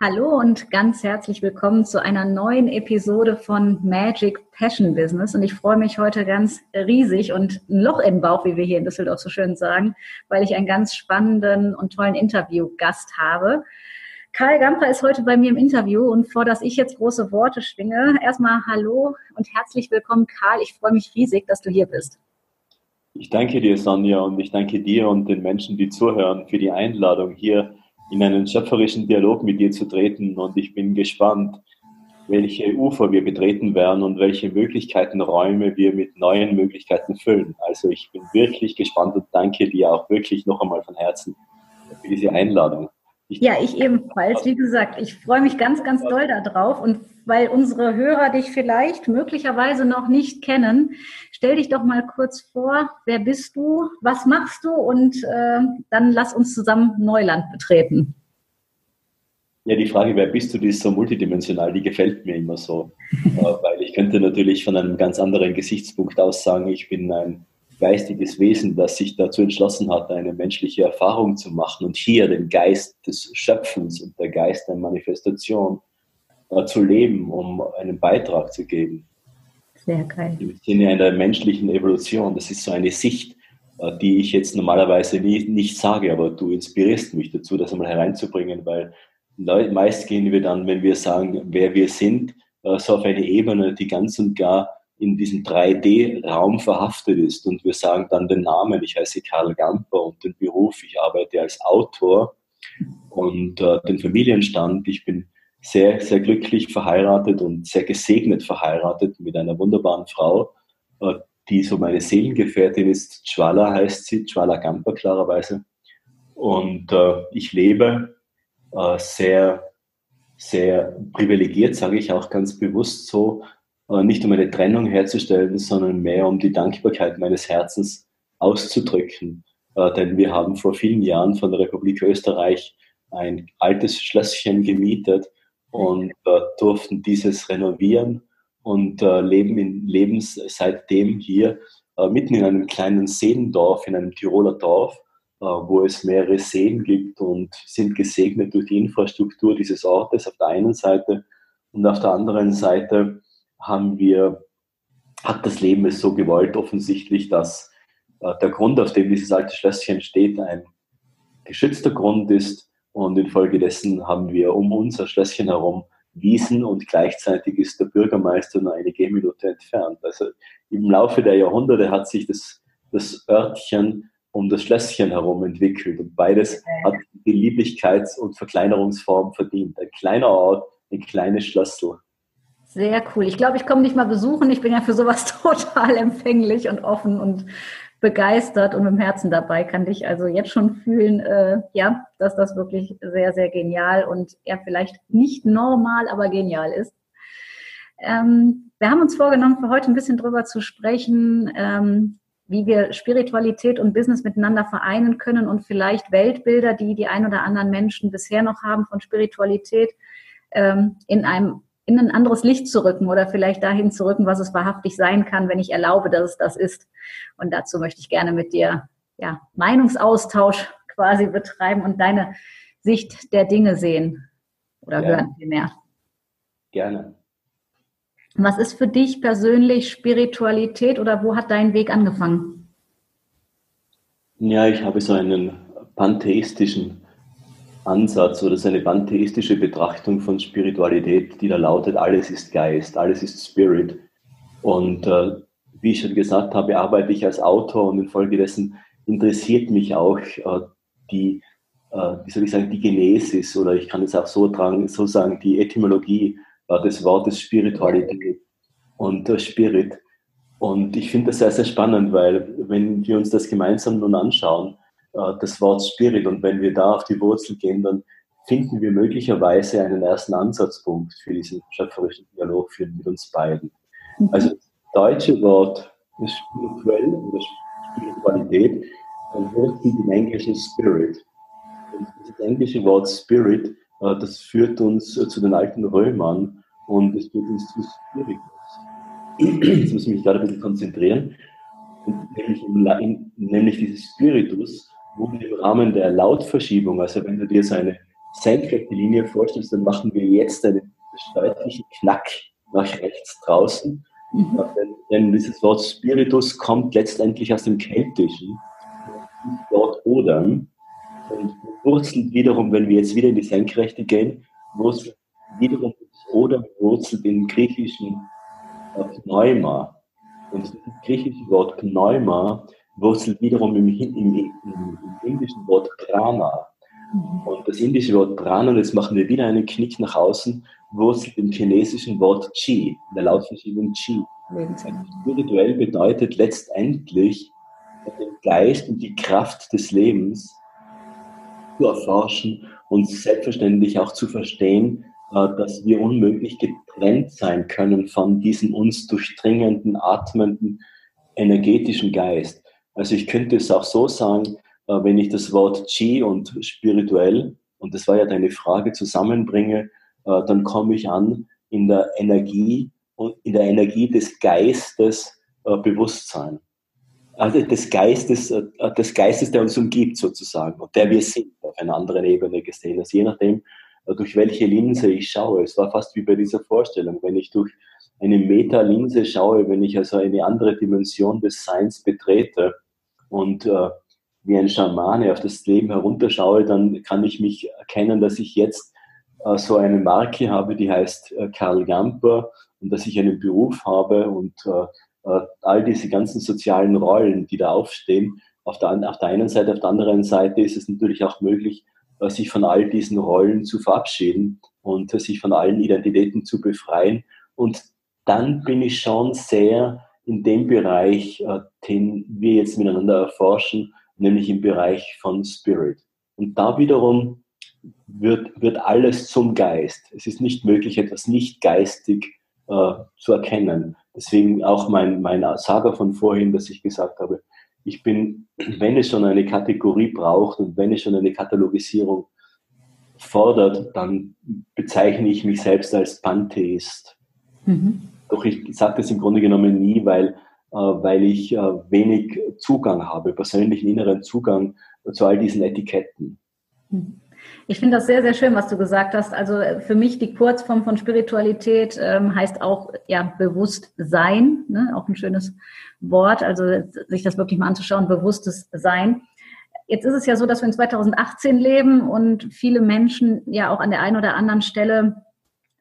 Hallo und ganz herzlich willkommen zu einer neuen Episode von Magic Passion Business. Und ich freue mich heute ganz riesig und ein Loch im Bauch, wie wir hier in Düsseldorf so schön sagen, weil ich einen ganz spannenden und tollen Interviewgast habe. Karl Gamper ist heute bei mir im Interview und vor dass ich jetzt große Worte schwinge, erstmal Hallo und herzlich willkommen, Karl. Ich freue mich riesig, dass du hier bist. Ich danke dir, Sonja, und ich danke dir und den Menschen, die zuhören, für die Einladung hier in einen schöpferischen Dialog mit dir zu treten. Und ich bin gespannt, welche Ufer wir betreten werden und welche Möglichkeiten, Räume wir mit neuen Möglichkeiten füllen. Also ich bin wirklich gespannt und danke dir auch wirklich noch einmal von Herzen für diese Einladung. Ich ja, ich ebenfalls. Wie gesagt, ich freue mich ganz, ganz doll darauf. Und weil unsere Hörer dich vielleicht möglicherweise noch nicht kennen, stell dich doch mal kurz vor. Wer bist du? Was machst du? Und äh, dann lass uns zusammen Neuland betreten. Ja, die Frage, wer bist du, die ist so multidimensional, die gefällt mir immer so. Äh, weil ich könnte natürlich von einem ganz anderen Gesichtspunkt aus sagen, ich bin ein geistiges Wesen, das sich dazu entschlossen hat, eine menschliche Erfahrung zu machen und hier den Geist des Schöpfens und der Geist der Manifestation äh, zu leben, um einen Beitrag zu geben. Sehr geil. Im Sinne einer menschlichen Evolution. Das ist so eine Sicht, äh, die ich jetzt normalerweise nie, nicht sage, aber du inspirierst mich dazu, das einmal hereinzubringen, weil meist gehen wir dann, wenn wir sagen, wer wir sind, äh, so auf eine Ebene, die ganz und gar in diesem 3D-Raum verhaftet ist. Und wir sagen dann den Namen, ich heiße Karl Gamper und den Beruf, ich arbeite als Autor und äh, den Familienstand. Ich bin sehr, sehr glücklich verheiratet und sehr gesegnet verheiratet mit einer wunderbaren Frau, äh, die so meine Seelengefährtin ist. Chwala heißt sie, Chwala Gamper klarerweise. Und äh, ich lebe äh, sehr, sehr privilegiert, sage ich auch ganz bewusst so, äh, nicht um eine Trennung herzustellen, sondern mehr um die Dankbarkeit meines Herzens auszudrücken. Äh, denn wir haben vor vielen Jahren von der Republik Österreich ein altes Schlösschen gemietet und äh, durften dieses renovieren und leben, in, leben seitdem hier mitten in einem kleinen Seendorf, in einem Tiroler Dorf, wo es mehrere Seen gibt und sind gesegnet durch die Infrastruktur dieses Ortes auf der einen Seite und auf der anderen Seite haben wir, hat das Leben es so gewollt, offensichtlich, dass äh, der Grund, auf dem dieses alte Schlösschen steht, ein geschützter Grund ist. Und infolgedessen haben wir um unser Schlösschen herum Wiesen und gleichzeitig ist der Bürgermeister nur eine Gehminute entfernt. Also im Laufe der Jahrhunderte hat sich das, das Örtchen um das Schlösschen herum entwickelt und beides hat die Lieblichkeits- und Verkleinerungsform verdient. Ein kleiner Ort, ein kleines Schlössl. Sehr cool. Ich glaube, ich komme dich mal besuchen. Ich bin ja für sowas total empfänglich und offen und begeistert und dem Herzen dabei. Kann dich also jetzt schon fühlen, äh, ja, dass das wirklich sehr, sehr genial und er vielleicht nicht normal, aber genial ist. Ähm, wir haben uns vorgenommen, für heute ein bisschen drüber zu sprechen, ähm, wie wir Spiritualität und Business miteinander vereinen können und vielleicht Weltbilder, die die ein oder anderen Menschen bisher noch haben von Spiritualität, ähm, in einem in ein anderes Licht zu rücken oder vielleicht dahin zu rücken, was es wahrhaftig sein kann, wenn ich erlaube, dass es das ist. Und dazu möchte ich gerne mit dir ja, Meinungsaustausch quasi betreiben und deine Sicht der Dinge sehen oder ja. hören vielmehr. Gerne. Was ist für dich persönlich Spiritualität oder wo hat dein Weg angefangen? Ja, ich habe so einen pantheistischen Ansatz oder seine pantheistische Betrachtung von Spiritualität, die da lautet, alles ist Geist, alles ist Spirit. Und äh, wie ich schon gesagt habe, arbeite ich als Autor und infolgedessen interessiert mich auch äh, die, äh, wie soll ich sagen, die Genesis oder ich kann es auch so, dran, so sagen, die Etymologie äh, des Wortes Spiritualität und äh, Spirit. Und ich finde das sehr, sehr spannend, weil wenn wir uns das gemeinsam nun anschauen, das Wort Spirit. Und wenn wir da auf die Wurzel gehen, dann finden wir möglicherweise einen ersten Ansatzpunkt für diesen schöpferischen Dialog für, mit uns beiden. Mhm. Also das deutsche Wort spirituell oder Spiritualität wird im Englischen Spirit. Und das englische Wort Spirit, äh, das führt uns äh, zu den alten Römern und es führt uns zu Spiritus. Jetzt muss ich mich gerade ein bisschen konzentrieren. Nämlich, nämlich dieses Spiritus wurde im Rahmen der Lautverschiebung, also wenn du dir so eine senkrechte Linie vorstellst, dann machen wir jetzt einen deutlichen Knack nach rechts draußen. Mhm. Denn, denn, dieses Wort Spiritus kommt letztendlich aus dem Keltischen, das Wort Odern, und wurzelt wiederum, wenn wir jetzt wieder in die Senkrechte gehen, wurzelt wiederum das Odern wurzelt im griechischen Pneuma. Und das griechische Wort Pneuma wurzelt wiederum im, im, im, im indischen Wort Prana. Mhm. Und das indische Wort Prana, und jetzt machen wir wieder einen Knick nach außen, wurzelt im chinesischen Wort Qi, in der Lautverschiebung Qi. Spirituell bedeutet letztendlich, den Geist und die Kraft des Lebens zu erforschen und selbstverständlich auch zu verstehen, äh, dass wir unmöglich getrennt sein können von diesem uns durchdringenden, atmenden, energetischen Geist. Also ich könnte es auch so sagen, äh, wenn ich das Wort Chi und spirituell, und das war ja deine Frage, zusammenbringe, äh, dann komme ich an in der Energie und in der Energie des Geistes Bewusstsein. Also des Geistes, des Geistes, der uns umgibt sozusagen und der wir sind auf einer anderen Ebene gesehen. Also je nachdem, durch welche Linse ich schaue. Es war fast wie bei dieser Vorstellung, wenn ich durch eine Meta-Linse schaue, wenn ich also eine andere Dimension des Seins betrete und äh, wie ein Schamane auf das Leben herunterschaue, dann kann ich mich erkennen, dass ich jetzt äh, so eine Marke habe, die heißt äh, Karl Gamper und dass ich einen Beruf habe und äh, äh, all diese ganzen sozialen Rollen, die da aufstehen. Auf der, auf der einen Seite, auf der anderen Seite ist es natürlich auch möglich, äh, sich von all diesen Rollen zu verabschieden und sich von allen Identitäten zu befreien. Und dann bin ich schon sehr in dem Bereich, äh, den wir jetzt miteinander erforschen, nämlich im Bereich von Spirit. Und da wiederum wird, wird alles zum Geist. Es ist nicht möglich, etwas nicht geistig äh, zu erkennen. Deswegen auch mein, mein Saga von vorhin, dass ich gesagt habe, ich bin, wenn es schon eine Kategorie braucht und wenn es schon eine Katalogisierung fordert, dann bezeichne ich mich selbst als Pantheist. Mhm. Doch ich sage das im Grunde genommen nie, weil, äh, weil ich äh, wenig Zugang habe, persönlichen inneren Zugang zu all diesen Etiketten. Mhm. Ich finde das sehr, sehr schön, was du gesagt hast. Also äh, für mich die Kurzform von Spiritualität ähm, heißt auch ja Bewusstsein, ne? auch ein schönes Wort. Also sich das wirklich mal anzuschauen, bewusstes Sein. Jetzt ist es ja so, dass wir in 2018 leben und viele Menschen ja auch an der einen oder anderen Stelle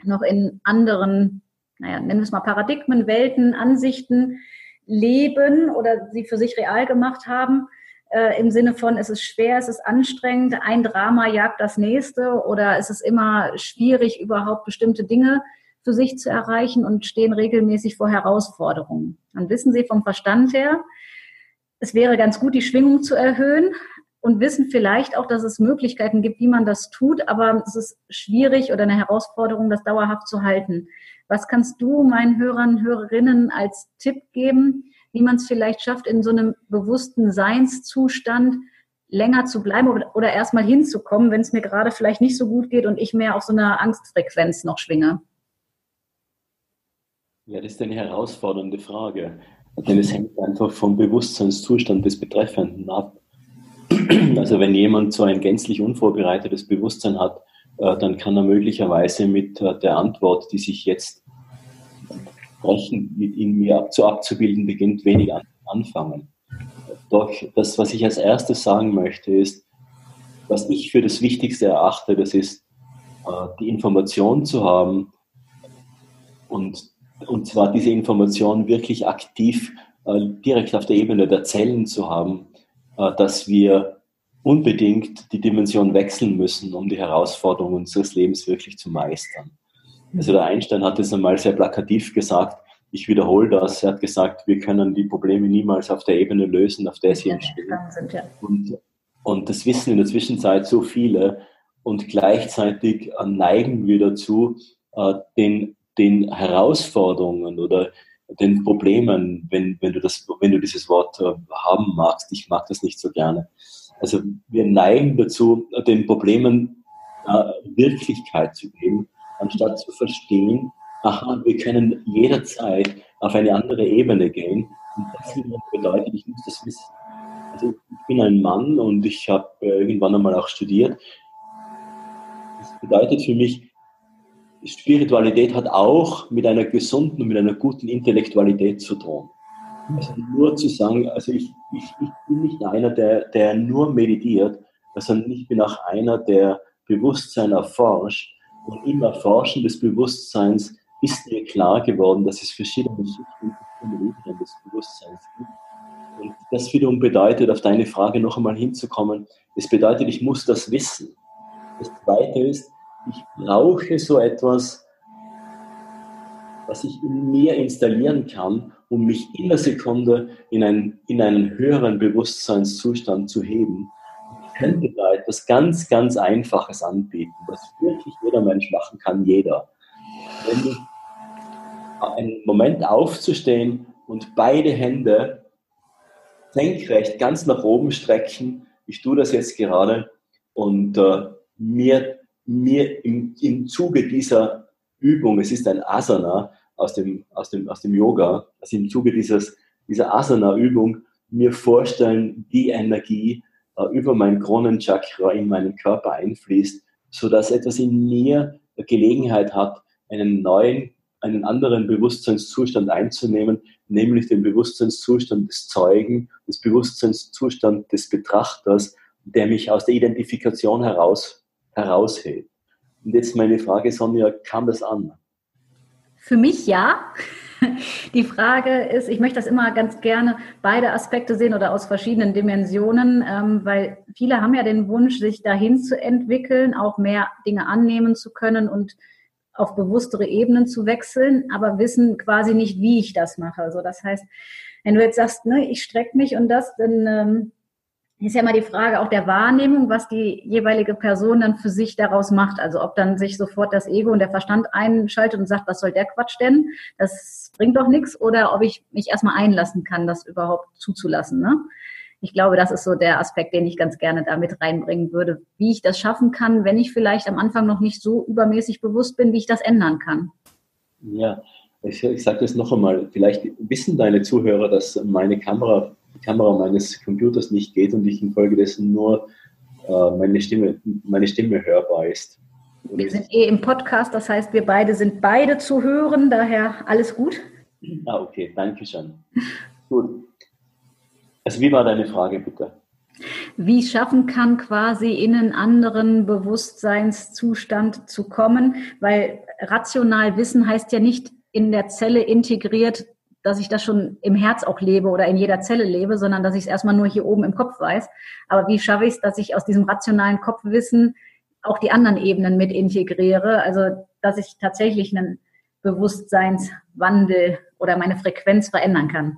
noch in anderen, naja, nennen wir es mal Paradigmen, Welten, Ansichten leben oder sie für sich real gemacht haben äh, im Sinne von, es ist schwer, es ist anstrengend, ein Drama jagt das nächste oder es ist immer schwierig, überhaupt bestimmte Dinge für sich zu erreichen und stehen regelmäßig vor Herausforderungen. Dann wissen Sie vom Verstand her, es wäre ganz gut, die Schwingung zu erhöhen und wissen vielleicht auch, dass es Möglichkeiten gibt, wie man das tut, aber es ist schwierig oder eine Herausforderung, das dauerhaft zu halten. Was kannst du meinen Hörern, Hörerinnen als Tipp geben, wie man es vielleicht schafft, in so einem bewussten Seinszustand länger zu bleiben oder, oder erstmal hinzukommen, wenn es mir gerade vielleicht nicht so gut geht und ich mehr auf so einer Angstfrequenz noch schwinge? Ja, das ist eine herausfordernde Frage, denn es hängt einfach vom Bewusstseinszustand des Betreffenden ab. Also wenn jemand so ein gänzlich unvorbereitetes Bewusstsein hat, dann kann er möglicherweise mit äh, der Antwort, die sich jetzt Sprechen mit in mir zu abzubilden beginnt, wenig an, anfangen. Doch das, was ich als erstes sagen möchte, ist, was ich für das Wichtigste erachte, das ist, äh, die Information zu haben und, und zwar diese Information wirklich aktiv äh, direkt auf der Ebene der Zellen zu haben, äh, dass wir unbedingt die Dimension wechseln müssen, um die Herausforderungen unseres Lebens wirklich zu meistern. Also der Einstein hat es einmal sehr plakativ gesagt, ich wiederhole das, er hat gesagt, wir können die Probleme niemals auf der Ebene lösen, auf der sie entstehen. Und, und das wissen in der Zwischenzeit so viele. und gleichzeitig neigen wir dazu, den, den Herausforderungen oder den Problemen, wenn, wenn, du das, wenn du dieses Wort haben magst, ich mag das nicht so gerne. Also wir neigen dazu, den Problemen Wirklichkeit zu geben, anstatt zu verstehen, aha, wir können jederzeit auf eine andere Ebene gehen. Und das bedeutet, ich muss das wissen. Also ich bin ein Mann und ich habe äh, irgendwann einmal auch studiert. Das bedeutet für mich, Spiritualität hat auch mit einer gesunden und mit einer guten Intellektualität zu tun. Also nur zu sagen, also ich, ich, ich bin nicht einer, der, der nur meditiert, sondern ich bin auch einer, der Bewusstsein erforscht. Und im Erforschen des Bewusstseins ist mir klar geworden, dass es verschiedene Schichten und Ebenen des Bewusstseins gibt. Und das wiederum bedeutet, auf deine Frage noch einmal hinzukommen, es bedeutet, ich muss das wissen. Das Zweite ist, ich brauche so etwas, was ich mir installieren kann, um mich in der Sekunde in, ein, in einen höheren Bewusstseinszustand zu heben. Ich könnte da etwas ganz, ganz Einfaches anbieten, was wirklich jeder Mensch machen kann, jeder. Du einen Moment aufzustehen und beide Hände senkrecht ganz nach oben strecken. Ich tue das jetzt gerade und äh, mir, mir im, im Zuge dieser Übung, es ist ein Asana aus dem, aus dem, aus dem Yoga, also im Zuge dieses, dieser Asana-Übung mir vorstellen, die Energie äh, über mein Kronenchakra in meinen Körper einfließt, sodass etwas in mir Gelegenheit hat, einen neuen einen anderen Bewusstseinszustand einzunehmen, nämlich den Bewusstseinszustand des Zeugen, des Bewusstseinszustand des Betrachters, der mich aus der Identifikation heraus, heraushält. Und jetzt meine Frage, Sonja, kam das an? Für mich ja. Die Frage ist, ich möchte das immer ganz gerne beide Aspekte sehen oder aus verschiedenen Dimensionen, ähm, weil viele haben ja den Wunsch, sich dahin zu entwickeln, auch mehr Dinge annehmen zu können und auf bewusstere Ebenen zu wechseln, aber wissen quasi nicht, wie ich das mache. Also das heißt, wenn du jetzt sagst, ne, ich strecke mich und das, dann ähm, ist ja mal die Frage auch der Wahrnehmung, was die jeweilige Person dann für sich daraus macht. Also ob dann sich sofort das Ego und der Verstand einschaltet und sagt, was soll der Quatsch denn? Das bringt doch nichts. Oder ob ich mich erstmal einlassen kann, das überhaupt zuzulassen. Ne? ich glaube, das ist so der Aspekt, den ich ganz gerne da mit reinbringen würde, wie ich das schaffen kann, wenn ich vielleicht am Anfang noch nicht so übermäßig bewusst bin, wie ich das ändern kann. Ja, ich, ich sage das noch einmal. Vielleicht wissen deine Zuhörer, dass meine Kamera, die Kamera meines Computers nicht geht und ich infolgedessen nur äh, meine, Stimme, meine Stimme hörbar ist. Und wir sind eh im Podcast, das heißt, wir beide sind beide zu hören, daher alles gut. Ah, okay, danke schön. gut. Also wie war deine Frage bitte? Wie schaffen kann, quasi in einen anderen Bewusstseinszustand zu kommen, weil rational Wissen heißt ja nicht in der Zelle integriert, dass ich das schon im Herz auch lebe oder in jeder Zelle lebe, sondern dass ich es erstmal nur hier oben im Kopf weiß. Aber wie schaffe ich es, dass ich aus diesem rationalen Kopfwissen auch die anderen Ebenen mit integriere? Also, dass ich tatsächlich einen Bewusstseinswandel oder meine Frequenz verändern kann.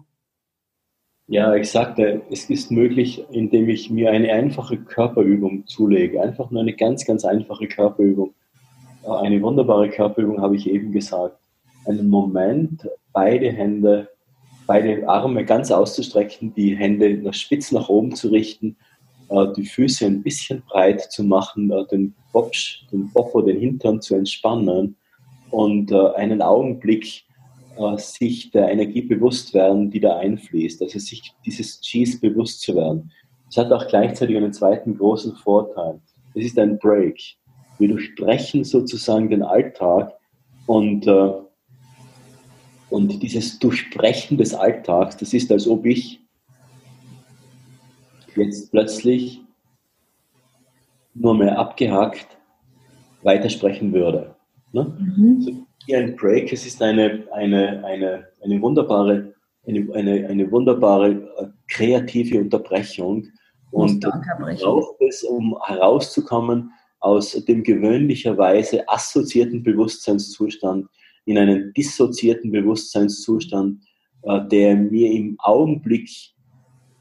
Ja, ich sagte, es ist möglich, indem ich mir eine einfache Körperübung zulege. Einfach nur eine ganz, ganz einfache Körperübung. Eine wunderbare Körperübung habe ich eben gesagt. Einen Moment, beide Hände, beide Arme ganz auszustrecken, die Hände nach spitz nach oben zu richten, äh, die Füße ein bisschen breit zu machen, äh, den Bopsch, den Popo, den Hintern zu entspannen und äh, einen Augenblick sich der Energie bewusst werden, die da einfließt. Also sich dieses Cheese bewusst zu werden. Es hat auch gleichzeitig einen zweiten großen Vorteil. Es ist ein Break. Wir durchbrechen sozusagen den Alltag und, äh, und dieses Durchbrechen des Alltags, das ist, als ob ich jetzt plötzlich nur mehr abgehakt weitersprechen würde. Ne? Mhm hier ein Break. Es ist eine, eine, eine, eine wunderbare, eine, eine, eine wunderbare äh, kreative Unterbrechung. Und braucht es, um herauszukommen aus dem gewöhnlicherweise assoziierten Bewusstseinszustand in einen dissoziierten Bewusstseinszustand, äh, der mir im Augenblick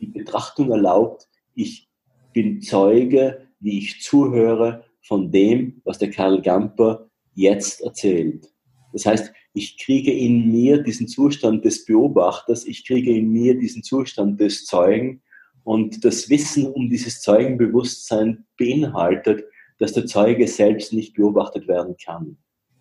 die Betrachtung erlaubt, ich bin Zeuge, wie ich zuhöre von dem, was der Karl Gamper jetzt erzählt. Das heißt, ich kriege in mir diesen Zustand des Beobachters, ich kriege in mir diesen Zustand des Zeugen und das Wissen um dieses Zeugenbewusstsein beinhaltet, dass der Zeuge selbst nicht beobachtet werden kann.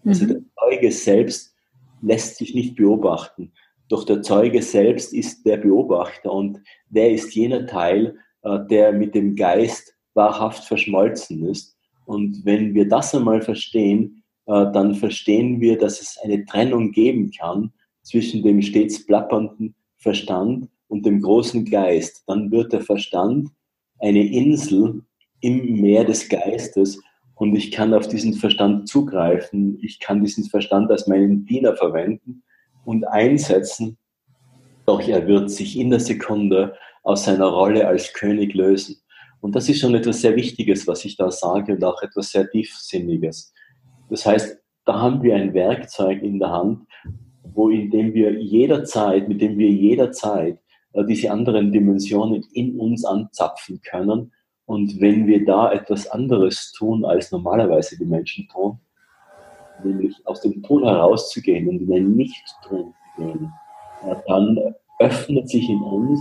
Also mhm. der Zeuge selbst lässt sich nicht beobachten. Doch der Zeuge selbst ist der Beobachter und der ist jener Teil, äh, der mit dem Geist wahrhaft verschmolzen ist. Und wenn wir das einmal verstehen, äh, dann verstehen wir, dass es eine Trennung geben kann zwischen dem stets plappernden Verstand und dem großen Geist. Dann wird der Verstand eine Insel im Meer des Geistes und ich kann auf diesen Verstand zugreifen. Ich kann diesen Verstand als meinen Diener verwenden und einsetzen. Doch er wird sich in der Sekunde aus seiner Rolle als König lösen. Und das ist schon etwas sehr Wichtiges, was ich da sage und auch etwas sehr Tiefsinniges. Das heißt, da haben wir ein Werkzeug in der Hand, wo in dem wir jederzeit, mit dem wir jederzeit äh, diese anderen Dimensionen in uns anzapfen können und wenn wir da etwas anderes tun, als normalerweise die Menschen tun, nämlich aus dem Tun herauszugehen und in ein Nicht-Tun zu gehen, dann öffnet sich in uns,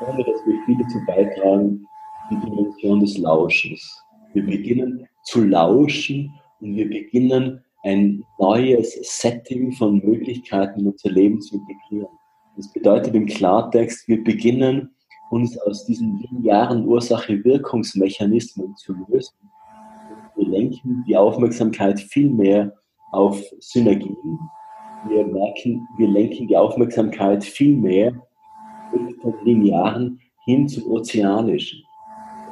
ohne dass wir viel dazu beitragen, die Dimension des Lauschens. Wir beginnen zu lauschen und wir beginnen ein neues Setting von Möglichkeiten in unser Leben zu integrieren. Das bedeutet im Klartext, wir beginnen uns aus diesen linearen Ursache-Wirkungsmechanismen zu lösen. Wir lenken die Aufmerksamkeit viel mehr auf Synergien. Wir merken, wir lenken die Aufmerksamkeit viel mehr vom Linearen hin zum Ozeanischen.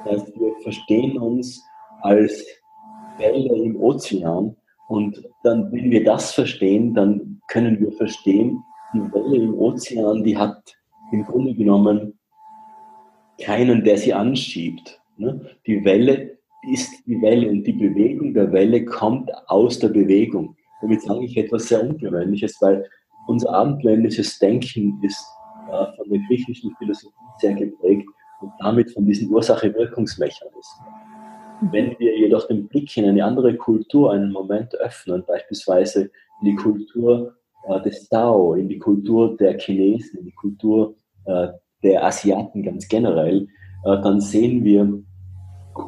Das heißt, wir verstehen uns als Welle im Ozean und dann, wenn wir das verstehen, dann können wir verstehen, die Welle im Ozean, die hat im Grunde genommen keinen, der sie anschiebt. Ne? Die Welle ist die Welle und die Bewegung der Welle kommt aus der Bewegung. Damit sage ich etwas sehr Ungewöhnliches, weil unser abendländisches Denken ist äh, von der griechischen Philosophie sehr geprägt und damit von diesen Ursache-Wirkungsmechanismen. Wenn wir jedoch den Blick in eine andere Kultur einen Moment öffnen, beispielsweise in die Kultur äh, des Tao, in die Kultur der Chinesen, in die Kultur äh, der Asiaten ganz generell, äh, dann sehen wir,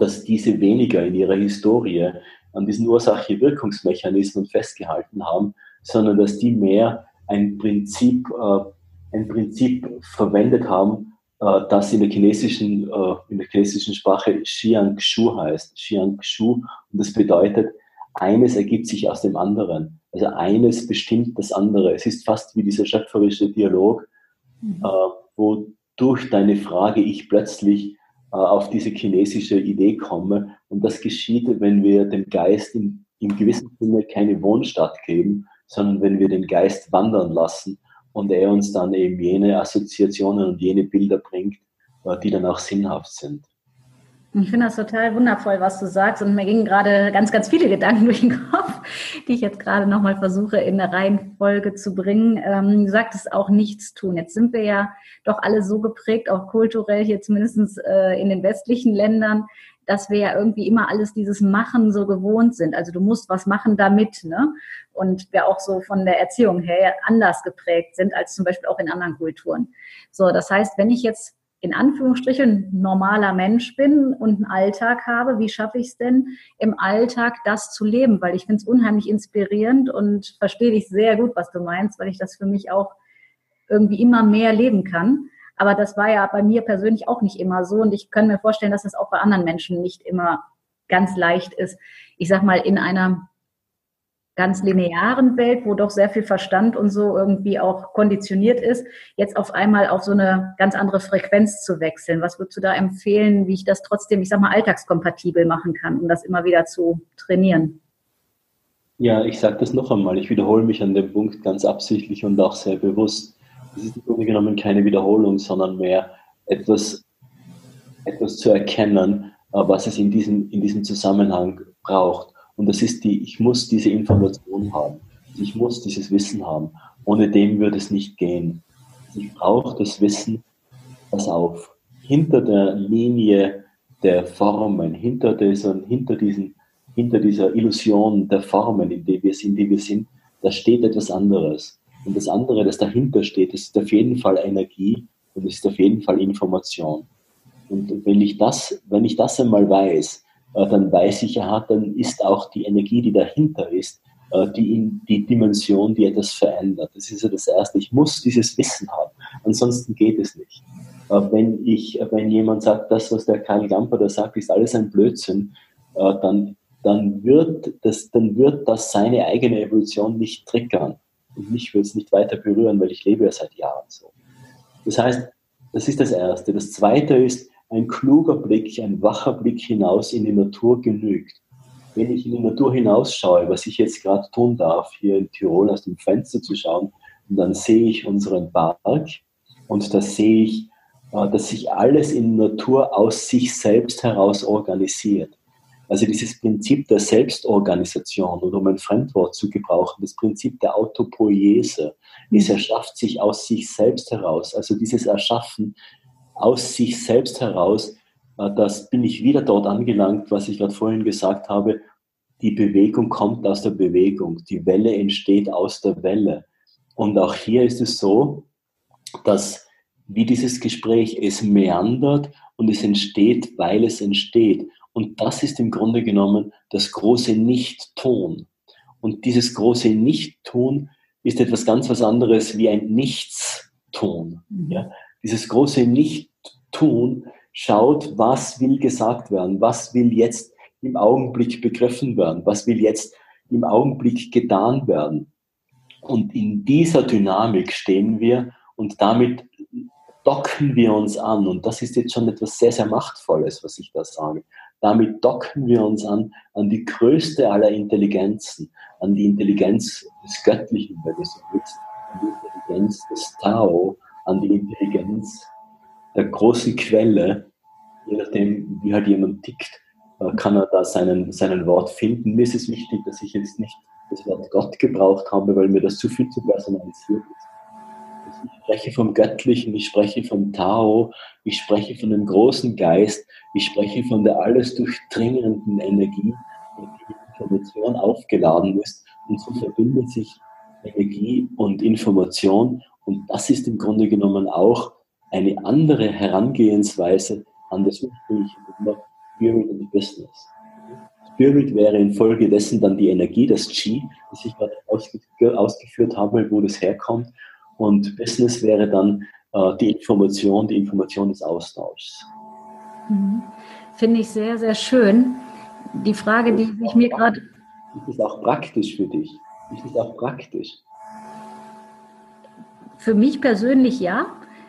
dass diese weniger in ihrer Historie an diesen Ursache-Wirkungsmechanismen festgehalten haben, sondern dass die mehr ein Prinzip, äh, ein Prinzip verwendet haben, äh, das in der chinesischen, in der chinesischen Sprache Xiangshu heißt. Xiangshu. Und das bedeutet, eines ergibt sich aus dem anderen. Also eines bestimmt das andere. Es ist fast wie dieser schöpferische Dialog, mhm. wo durch deine Frage ich plötzlich äh, auf diese chinesische Idee komme. Und das geschieht, wenn wir dem Geist in, im gewissen Sinne keine Wohnstadt geben, sondern wenn wir den Geist wandern lassen und er uns dann eben jene Assoziationen und jene Bilder bringt, äh, die dann auch sinnhaft sind. Ich finde das total wundervoll, was du sagst. Und mir gingen gerade ganz, ganz viele Gedanken durch den Kopf, die ich jetzt gerade nochmal versuche in der Reihenfolge zu bringen. Ähm, du sagtest auch nichts tun. Jetzt sind wir ja doch alle so geprägt, auch kulturell hier zumindest äh, in den westlichen Ländern, dass wir ja irgendwie immer alles dieses Machen so gewohnt sind. Also du musst was machen damit, ne? Und wir auch so von der Erziehung her anders geprägt sind als zum Beispiel auch in anderen Kulturen. So, das heißt, wenn ich jetzt in Anführungsstrichen normaler Mensch bin und einen Alltag habe, wie schaffe ich es denn im Alltag das zu leben? Weil ich finde es unheimlich inspirierend und verstehe dich sehr gut, was du meinst, weil ich das für mich auch irgendwie immer mehr leben kann. Aber das war ja bei mir persönlich auch nicht immer so und ich kann mir vorstellen, dass das auch bei anderen Menschen nicht immer ganz leicht ist. Ich sag mal, in einer ganz linearen Welt, wo doch sehr viel Verstand und so irgendwie auch konditioniert ist, jetzt auf einmal auf so eine ganz andere Frequenz zu wechseln. Was würdest du da empfehlen, wie ich das trotzdem, ich sag mal, alltagskompatibel machen kann, um das immer wieder zu trainieren? Ja, ich sage das noch einmal. Ich wiederhole mich an dem Punkt ganz absichtlich und auch sehr bewusst. Es ist im Grunde genommen keine Wiederholung, sondern mehr etwas, etwas zu erkennen, äh, was es in diesem, in diesem Zusammenhang braucht. Und das ist die, ich muss diese Information haben. Ich muss dieses Wissen haben. Ohne dem würde es nicht gehen. Ich brauche das Wissen, pass auf, hinter der Linie der Formen, hinter diesen, hinter diesen, hinter dieser Illusion der Formen, in der wir sind, die wir sind, da steht etwas anderes. Und das andere, das dahinter steht, das ist auf jeden Fall Energie und ist auf jeden Fall Information. Und wenn ich das, wenn ich das einmal weiß, dann weiß ich, ja, dann ist auch die Energie, die dahinter ist, äh, die, die Dimension, die etwas verändert. Das ist ja das Erste. Ich muss dieses Wissen haben. Ansonsten geht es nicht. Äh, wenn, ich, wenn jemand sagt, das, was der Karl Gamper da sagt, ist alles ein Blödsinn, dann, dann, wird das, dann wird das seine eigene Evolution nicht triggern. Und mich wird es nicht weiter berühren, weil ich lebe ja seit Jahren so. Das heißt, das ist das Erste. Das Zweite ist, ein kluger Blick, ein wacher Blick hinaus in die Natur genügt. Wenn ich in die Natur hinausschaue, was ich jetzt gerade tun darf, hier in Tirol aus dem Fenster zu schauen, und dann sehe ich unseren Park und da sehe ich, äh, dass sich alles in der Natur aus sich selbst heraus organisiert. Also dieses Prinzip der Selbstorganisation oder um ein Fremdwort zu gebrauchen, das Prinzip der Autopoiese, es erschafft sich aus sich selbst heraus. Also dieses Erschaffen aus sich selbst heraus, äh, das bin ich wieder dort angelangt, was ich gerade vorhin gesagt habe, die Bewegung kommt aus der Bewegung, die Welle entsteht aus der Welle. Und auch hier ist es so, dass wie dieses Gespräch, es meandert und es entsteht, weil es entsteht. Und das ist im Grunde genommen das große Nicht-Tun. Und dieses große Nicht-Tun ist etwas ganz was anderes wie ein Nichts-Tun. Ja? Dieses große Nicht-Tun schaut, was will gesagt werden, was will jetzt im Augenblick begriffen werden, was will jetzt im Augenblick getan werden. Und in dieser Dynamik stehen wir und damit docken wir uns an. Und das ist jetzt schon etwas sehr, sehr Machtvolles, was ich da sage. Damit docken wir uns an, an die größte aller Intelligenzen, an die Intelligenz des Göttlichen, wenn du so willst, an die Intelligenz des Tao, an die Intelligenz der großen Quelle, je nachdem, wie halt jemand tickt, äh, kann er da seinen, seinen Wort finden. Mir ist es wichtig, dass ich jetzt nicht das Wort Gott gebraucht habe, weil mir das zu viel zu personalisiert ist. Ich spreche vom Göttlichen, ich spreche vom Tao, ich spreche von dem großen Geist, ich spreche von der alles durchdringenden Energie, die die Information aufgeladen ist. Und so verbindet sich Energie und Information. Und das ist im Grunde genommen auch eine andere Herangehensweise an das ursprüngliche Thema Spirit und Business. Spirit wäre infolgedessen dann die Energie, das Chi, das ich gerade ausgeführt habe, wo das herkommt. Und Business wäre dann äh, die Information, die Information des Austauschs. Mhm. Finde ich sehr, sehr schön. Die Frage, die ich mir gerade. Ist es auch praktisch für dich? Ist es auch praktisch? Für mich persönlich ja.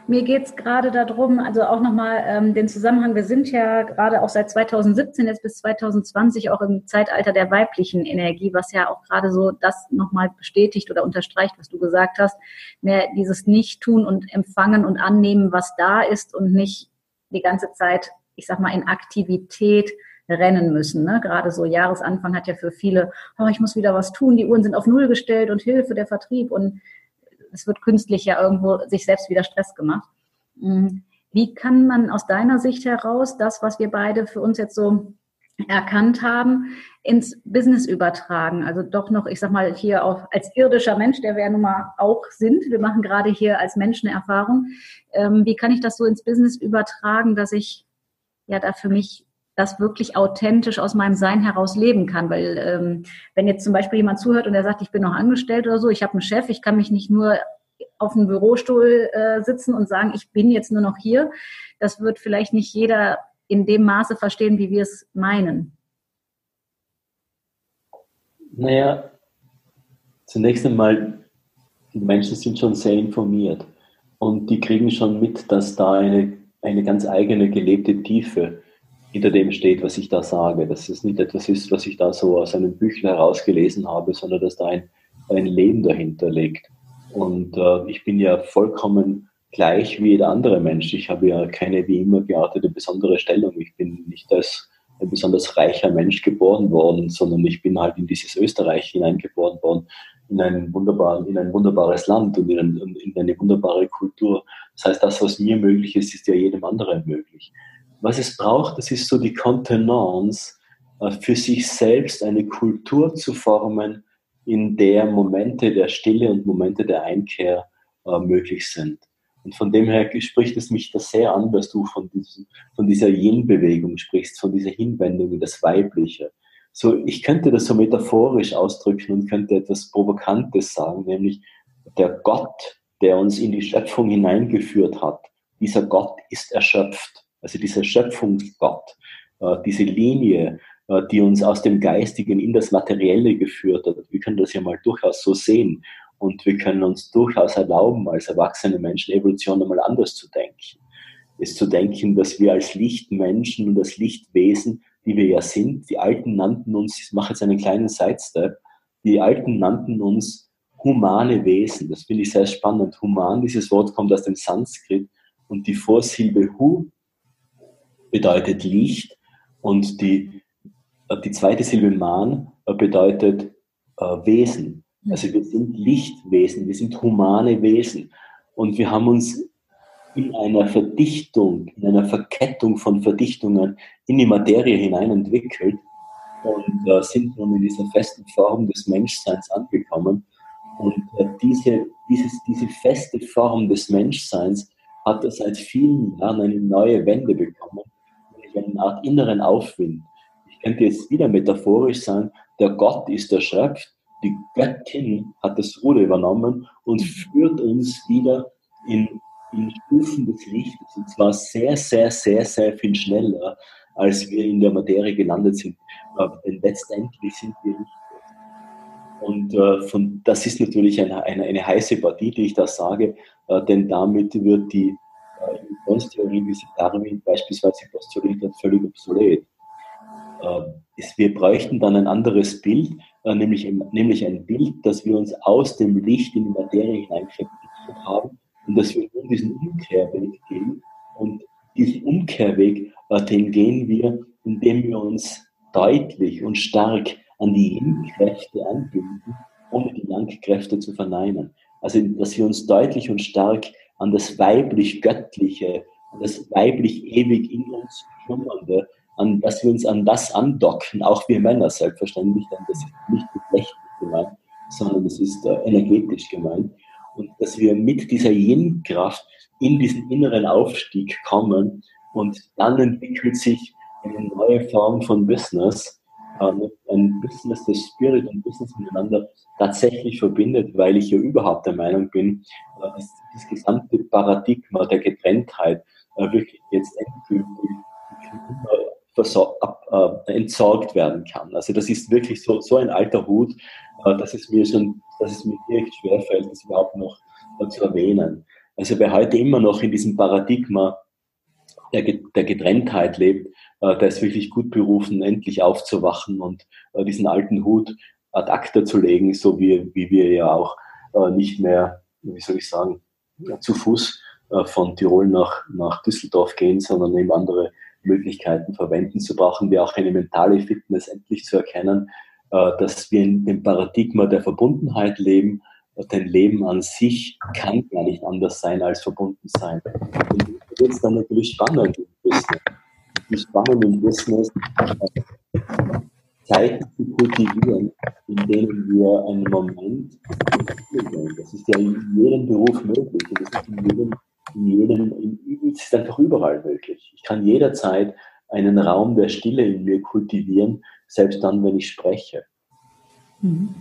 Mir geht es gerade darum, also auch nochmal ähm, den Zusammenhang, wir sind ja gerade auch seit 2017 jetzt bis 2020 auch im Zeitalter der weiblichen Energie, was ja auch gerade so das nochmal bestätigt oder unterstreicht, was du gesagt hast, mehr dieses Nicht-Tun und Empfangen und Annehmen, was da ist und nicht die ganze Zeit, ich sag mal, in Aktivität rennen müssen. Ne? Gerade so Jahresanfang hat ja für viele, oh, ich muss wieder was tun, die Uhren sind auf Null gestellt und Hilfe, der Vertrieb und es wird künstlich ja irgendwo sich selbst wieder Stress gemacht. Mm, wie kann man aus deiner Sicht heraus das, was wir beide für uns jetzt so erkannt haben, ins Business übertragen? Also doch noch, ich sag mal, hier auch als irdischer Mensch, der wir ja nun mal auch sind. Wir machen gerade hier als Menschen Erfahrung. Ähm, wie kann ich das so ins Business übertragen, dass ich ja da für mich das wirklich authentisch aus meinem Sein heraus leben kann. Weil ähm, wenn jetzt zum Beispiel jemand zuhört und er sagt, ich bin noch angestellt oder so, ich habe einen Chef, ich kann mich nicht nur auf einem Bürostuhl äh, sitzen und sagen, ich bin jetzt nur noch hier. Das wird vielleicht nicht jeder in dem Maße verstehen, wie wir es meinen. Naja, zunächst einmal, die Menschen sind schon sehr informiert und die kriegen schon mit, dass da eine, eine ganz eigene gelebte Tiefe hinter dem steht, was ich da sage. Dass es nicht etwas ist, was ich da so aus einem Büchlein herausgelesen habe, sondern dass da ein, ein Leben dahinter liegt. Und äh, ich bin ja vollkommen gleich wie jeder andere Mensch. Ich habe ja keine wie immer geartete besondere Stellung. Ich bin nicht als ein besonders reicher Mensch geboren worden, sondern ich bin halt in dieses Österreich hineingeboren worden, in ein, wunderbar, in ein wunderbares Land und in, ein, in eine wunderbare Kultur. Das heißt, das, was mir möglich ist, ist ja jedem anderen möglich was es braucht, das ist so die Kontenance, äh, für sich selbst eine Kultur zu formen, in der Momente der Stille und Momente der Einkehr äh, möglich sind. Und von dem her spricht es mich da sehr an, dass du von, diesem, von dieser Yin-Bewegung sprichst, von dieser Hinwendung in das Weibliche. So, ich könnte das so metaphorisch ausdrücken und könnte etwas Provokantes sagen, nämlich der Gott, der uns in die Schöpfung hineingeführt hat, dieser Gott ist erschöpft. Also dieser Schöpfungsgott, äh, diese Linie, äh, die uns aus dem Geistigen in das Materielle geführt hat. Wir können das ja mal durchaus so sehen. Und wir können uns durchaus erlauben, als erwachsene Menschen Evolution einmal anders zu denken. Es zu denken, dass wir als Lichtmenschen und als Lichtwesen, die wir ja sind, die Alten nannten uns, ich mache jetzt einen kleinen Sidestep, die Alten nannten uns humane Wesen. Das finde ich sehr spannend. Human, dieses Wort kommt aus dem Sanskrit und die Vorsilbe Hu bedeutet Licht und die, die zweite Silbe Man bedeutet äh, Wesen. Also wir sind Lichtwesen, wir sind humane Wesen. Und wir haben uns in einer Verdichtung, in einer Verkettung von Verdichtungen in die Materie hinein entwickelt und äh, sind nun in dieser festen Form des Menschseins angekommen. Und äh, diese, dieses, diese feste Form des Menschseins hat seit vielen Jahren eine neue Wende bekommen, eine Art inneren Aufwind. Ich könnte jetzt wieder metaphorisch sagen, der Gott ist erschöpft die Göttin hat das Ruder übernommen und führt uns wieder in, in Stufen des Lichtes. Und zwar sehr, sehr, sehr, sehr viel schneller, als wir in der Materie gelandet sind. Denn letztendlich sind wir nicht und äh, von, das ist natürlich eine, eine, eine, heiße Partie, die ich da sage, äh, denn damit wird die Evolutionstheorie, wie sie Darwin beispielsweise postuliert hat, völlig obsolet. Äh, ist, wir bräuchten dann ein anderes Bild, äh, nämlich, ein Bild, dass wir uns aus dem Licht in die Materie hinein verpflichtet haben und dass wir nun diesen Umkehrweg gehen. Und diesen Umkehrweg, äh, den gehen wir, indem wir uns deutlich und stark an die Yin-Kräfte anbinden, ohne die Yang-Kräfte zu verneinen. Also, dass wir uns deutlich und stark an das weiblich-göttliche, an das weiblich ewig in uns schlummernde, an, dass wir uns an das andocken, auch wir Männer selbstverständlich, denn das ist nicht geschlechtlich gemeint, sondern es ist äh, energetisch gemeint. Und dass wir mit dieser Yin-Kraft in diesen inneren Aufstieg kommen und dann entwickelt sich eine neue Form von Business, ein Business, das Spirit und Business miteinander tatsächlich verbindet, weil ich ja überhaupt der Meinung bin, äh, dass das gesamte Paradigma der Getrenntheit äh, wirklich jetzt endgültig äh, entsorgt werden kann. Also das ist wirklich so, so ein alter Hut, dass es mir schon, dass es mir direkt schwerfällt, das überhaupt noch zu erwähnen. Also wer heute immer noch in diesem Paradigma der Getrenntheit lebt, äh, der ist wirklich gut berufen, endlich aufzuwachen und äh, diesen alten Hut ad acta zu legen, so wie, wie wir ja auch äh, nicht mehr, wie soll ich sagen, zu Fuß von Tirol nach, nach Düsseldorf gehen, sondern eben andere Möglichkeiten verwenden. So brauchen wir auch eine mentale Fitness endlich zu erkennen, äh, dass wir in dem Paradigma der Verbundenheit leben. Denn Leben an sich kann gar nicht anders sein als verbunden sein. Und das wird dann natürlich spannend im. Die spannend im Business, Zeiten zu kultivieren, in denen wir einen Moment, das ist ja in jedem Beruf möglich, das ist in jedem in jedem, in, ist einfach überall möglich. Ich kann jederzeit einen Raum der Stille in mir kultivieren, selbst dann, wenn ich spreche. Mhm.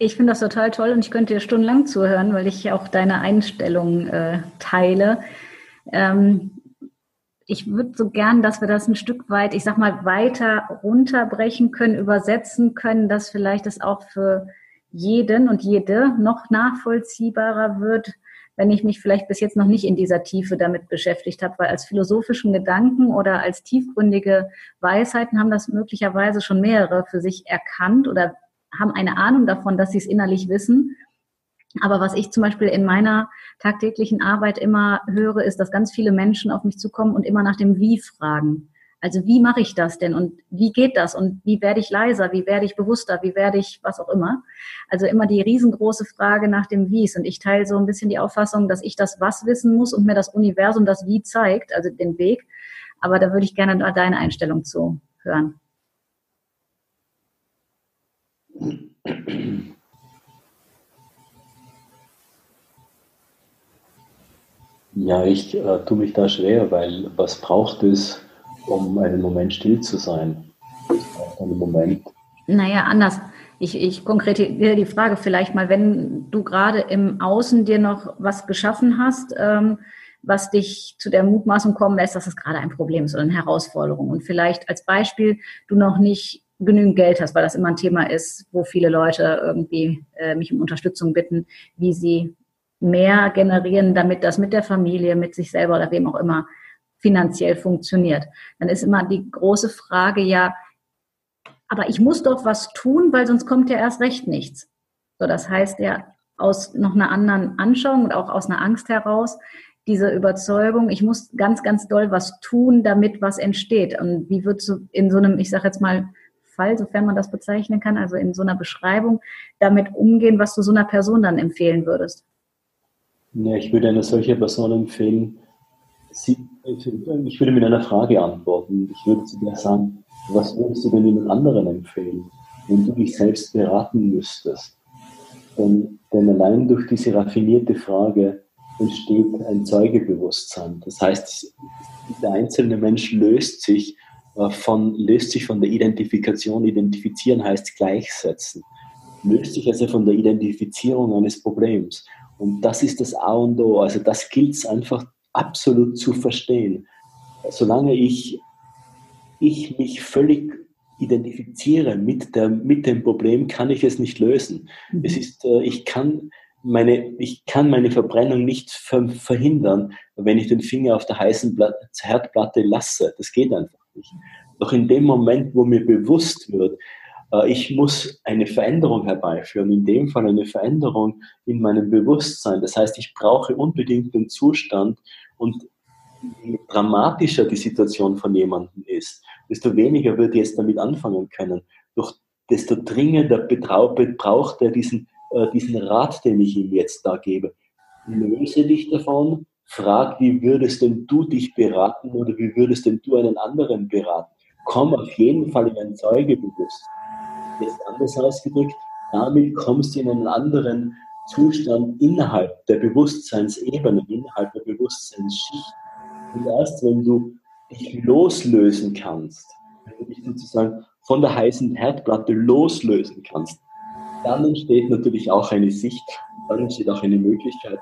Ich finde das total toll und ich könnte dir stundenlang zuhören, weil ich auch deine Einstellung äh, teile. Ähm, ich würde so gern, dass wir das ein Stück weit, ich sag mal, weiter runterbrechen können, übersetzen können, dass vielleicht es auch für jeden und jede noch nachvollziehbarer wird, wenn ich mich vielleicht bis jetzt noch nicht in dieser Tiefe damit beschäftigt habe, weil als philosophischen Gedanken oder als tiefgründige Weisheiten haben das möglicherweise schon mehrere für sich erkannt oder haben eine Ahnung davon, dass sie es innerlich wissen. Aber was ich zum Beispiel in meiner tagtäglichen Arbeit immer höre, ist, dass ganz viele Menschen auf mich zukommen und immer nach dem Wie fragen. Also wie mache ich das denn und wie geht das und wie werde ich leiser, wie werde ich bewusster, wie werde ich was auch immer. Also immer die riesengroße Frage nach dem Wies und ich teile so ein bisschen die Auffassung, dass ich das Was wissen muss und mir das Universum das Wie zeigt, also den Weg. Aber da würde ich gerne deine Einstellung zu hören. Ja, ich äh, tue mich da schwer, weil was braucht es, um einen Moment still zu sein? Einen Moment. Naja, anders. Ich, ich konkretisiere die Frage vielleicht mal, wenn du gerade im Außen dir noch was geschaffen hast, ähm, was dich zu der Mutmaßung kommen lässt, dass es gerade ein Problem ist oder eine Herausforderung. Und vielleicht als Beispiel du noch nicht genügend Geld hast, weil das immer ein Thema ist, wo viele Leute irgendwie äh, mich um Unterstützung bitten, wie sie mehr generieren, damit das mit der Familie, mit sich selber oder wem auch immer finanziell funktioniert. Dann ist immer die große Frage, ja, aber ich muss doch was tun, weil sonst kommt ja erst recht nichts. So, das heißt ja aus noch einer anderen Anschauung und auch aus einer Angst heraus, diese Überzeugung, ich muss ganz, ganz doll was tun, damit was entsteht. Und wie würdest du in so einem, ich sage jetzt mal, Fall, sofern man das bezeichnen kann, also in so einer Beschreibung, damit umgehen, was du so einer Person dann empfehlen würdest? Ja, ich würde einer solchen Person empfehlen, sie, ich würde mit einer Frage antworten. Ich würde zu dir sagen, was würdest du denn jemand anderen empfehlen, wenn du dich selbst beraten müsstest? Denn, denn allein durch diese raffinierte Frage entsteht ein Zeugebewusstsein. Das heißt, der einzelne Mensch löst sich äh, von, löst sich von der Identifikation. Identifizieren heißt gleichsetzen. Löst sich also von der Identifizierung eines Problems. Und das ist das A und O. Also das gilt es einfach absolut zu verstehen. Solange ich, ich mich völlig identifiziere mit, der, mit dem Problem, kann ich es nicht lösen. Mhm. Es ist, äh, ich kann meine, ich kann meine Verbrennung nicht ver verhindern, wenn ich den Finger auf der heißen Platte, Herdplatte lasse. Das geht einfach nicht. Doch in dem Moment, wo mir bewusst wird, ich muss eine Veränderung herbeiführen, in dem Fall eine Veränderung in meinem Bewusstsein. Das heißt, ich brauche unbedingt den Zustand und je dramatischer die Situation von jemandem ist, desto weniger wird er jetzt damit anfangen können. Doch desto dringender braucht er diesen äh, diesen Rat, den ich ihm jetzt da gebe. Löse dich davon, frag, wie würdest denn du dich beraten oder wie würdest denn du einen anderen beraten? Komm auf jeden Fall in ein Zeugebewusstsein. Jetzt anders ausgedrückt, damit kommst du in einen anderen Zustand innerhalb der Bewusstseinsebene, innerhalb der Bewusstseinsschicht. Und erst wenn du dich loslösen kannst, wenn du dich sozusagen von der heißen Herdplatte loslösen kannst, dann entsteht natürlich auch eine Sicht, dann entsteht auch eine Möglichkeit.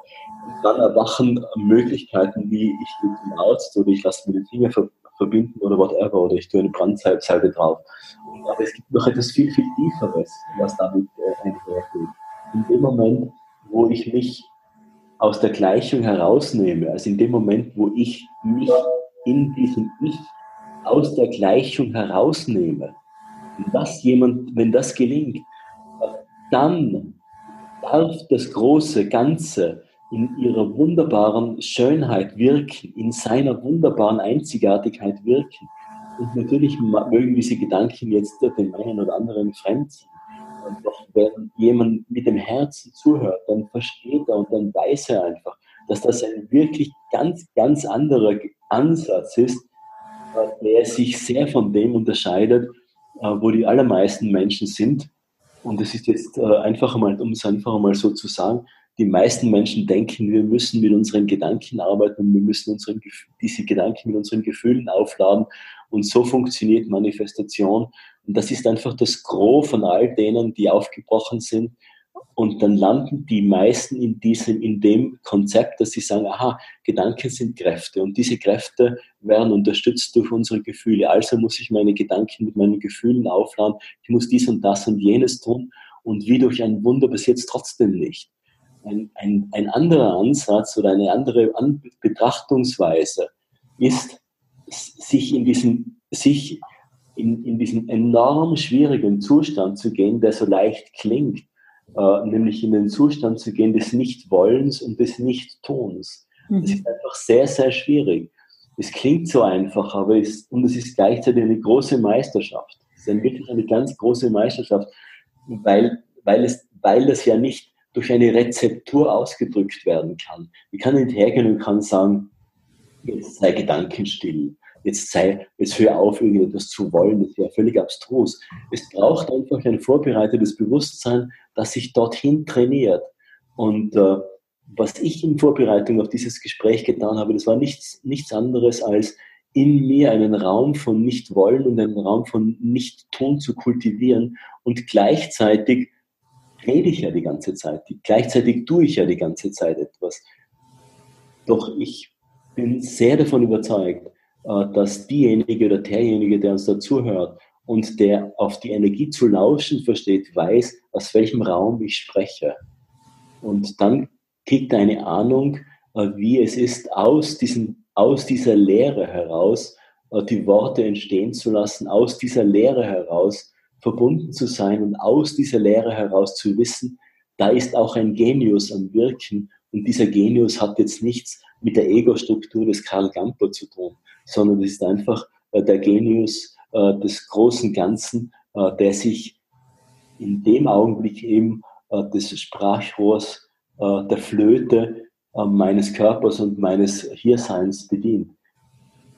Und dann erwachen Möglichkeiten wie ich gehe zum Arzt oder ich lasse mir den Finger verbinden oder whatever oder ich tue eine Brandsalbe drauf. Aber es gibt noch etwas viel, viel Tieferes, was damit äh, einhergeht. In dem Moment, wo ich mich aus der Gleichung herausnehme, also in dem Moment, wo ich mich in diesem Ich aus der Gleichung herausnehme, wenn das jemand, wenn das gelingt, dann darf das große Ganze in ihrer wunderbaren Schönheit wirken, in seiner wunderbaren Einzigartigkeit wirken. Und natürlich mögen diese Gedanken jetzt dem einen oder anderen fremd sein. Und doch, wenn jemand mit dem Herzen zuhört, dann versteht er und dann weiß er einfach, dass das ein wirklich ganz, ganz anderer Ansatz ist, der sich sehr von dem unterscheidet, äh, wo die allermeisten Menschen sind. Und es ist jetzt äh, einfach einmal, um es einfach einmal so zu sagen, die meisten Menschen denken, wir müssen mit unseren Gedanken arbeiten und wir müssen unseren, diese Gedanken mit unseren Gefühlen aufladen. Und so funktioniert Manifestation. Und das ist einfach das Gros von all denen, die aufgebrochen sind, und dann landen die meisten in diesem, in dem Konzept, dass sie sagen, aha, Gedanken sind Kräfte und diese Kräfte werden unterstützt durch unsere Gefühle. Also muss ich meine Gedanken mit meinen Gefühlen aufladen. Ich muss dies und das und jenes tun und wie durch ein Wunder bis jetzt trotzdem nicht. Ein, ein, ein anderer Ansatz oder eine andere An Betrachtungsweise ist, sich in diesem, sich in, in diesem enorm schwierigen Zustand zu gehen, der so leicht klingt, äh, nämlich in den Zustand zu gehen des Nichtwollens und des Nichttuns. Mhm. Das ist einfach sehr, sehr schwierig. Es klingt so einfach, aber es, und es ist gleichzeitig eine große Meisterschaft. Es ist wirklich eine ganz große Meisterschaft, weil, weil, es, weil das ja nicht durch eine Rezeptur ausgedrückt werden kann. Ich kann nicht hergehen und kann sagen, jetzt sei gedankenstill, jetzt sei, jetzt hör auf, irgendetwas zu wollen, das wäre völlig abstrus. Es braucht einfach ein vorbereitetes Bewusstsein, das sich dorthin trainiert. Und äh, was ich in Vorbereitung auf dieses Gespräch getan habe, das war nichts, nichts anderes als in mir einen Raum von Nicht-Wollen und einen Raum von Nicht-Tun zu kultivieren. Und gleichzeitig rede ich ja die ganze Zeit, gleichzeitig tue ich ja die ganze Zeit etwas. Doch ich bin sehr davon überzeugt, äh, dass diejenige oder derjenige, der uns dazuhört und der auf die Energie zu lauschen versteht, weiß, aus welchem Raum ich spreche. Und dann kriegt er eine Ahnung, äh, wie es ist, aus, diesen, aus dieser Lehre heraus äh, die Worte entstehen zu lassen, aus dieser Lehre heraus verbunden zu sein und aus dieser Lehre heraus zu wissen, da ist auch ein Genius am Wirken und dieser Genius hat jetzt nichts mit der Ego-Struktur des Karl Gamper zu tun, sondern es ist einfach äh, der Genius äh, des großen Ganzen, äh, der sich in dem Augenblick eben des Sprachrohrs der Flöte meines Körpers und meines Hierseins bedient.